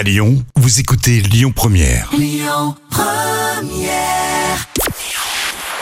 À Lyon, vous écoutez Lyon Première.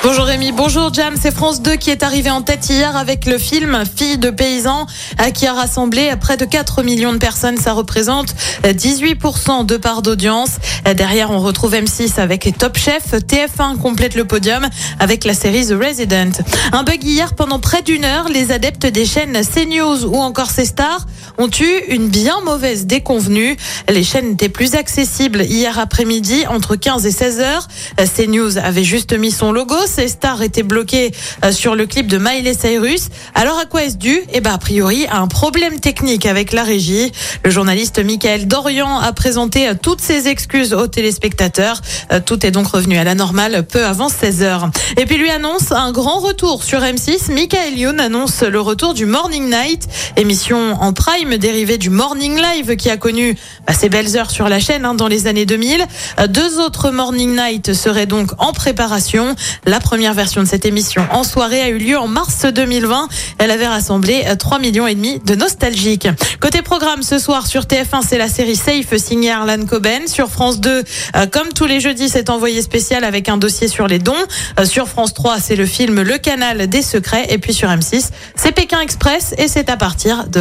Bonjour Rémi, bonjour Jam, c'est France 2 qui est arrivé en tête hier avec le film Fille de paysan euh, qui a rassemblé près de 4 millions de personnes. Ça représente 18% de part d'audience. Euh, Derrière, on retrouve M6 avec Top Chef. TF1 complète le podium avec la série The Resident. Un bug hier pendant près d'une heure. Les adeptes des chaînes CNews ou encore C-Star ont eu une bien mauvaise déconvenue. Les chaînes étaient plus accessibles hier après-midi entre 15 et 16 heures. CNews avait juste mis son logo. C-Star était bloqué euh, sur le clip de Miley Cyrus. Alors à quoi est-ce dû? Eh ben a priori à un problème technique avec la régie. Le journaliste Michael Dorian a présenté euh, toutes ses excuses aux téléspectateurs. Euh, Tout est donc revenu à la normale peu avant 16 heures. Et puis lui annonce un grand retour sur M6. Michael Youn annonce le retour du Morning Night, émission en prime dérivée du Morning Live qui a connu bah, ses belles heures sur la chaîne hein, dans les années 2000. Euh, Deux autres Morning Night seraient donc en préparation. La première version de cette émission en soirée a eu lieu en mars 2020. Elle avait rassemblé 3 millions et demi de nostalgiques. Côté programme ce soir sur TF1, c'est la série Safe signée Arlan Coben. Sur France 2, euh, comme tous les jeudis, c'est envoyé spécial avec un dossier sur les dons. Euh, Sur France 3, c'est le film Le Canal des Secrets. Et puis sur M6, c'est Pékin Express et c'est à partir de